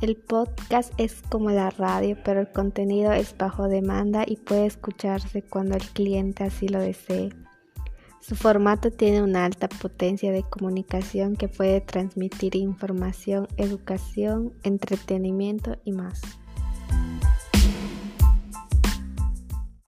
El podcast es como la radio, pero el contenido es bajo demanda y puede escucharse cuando el cliente así lo desee. Su formato tiene una alta potencia de comunicación que puede transmitir información, educación, entretenimiento y más.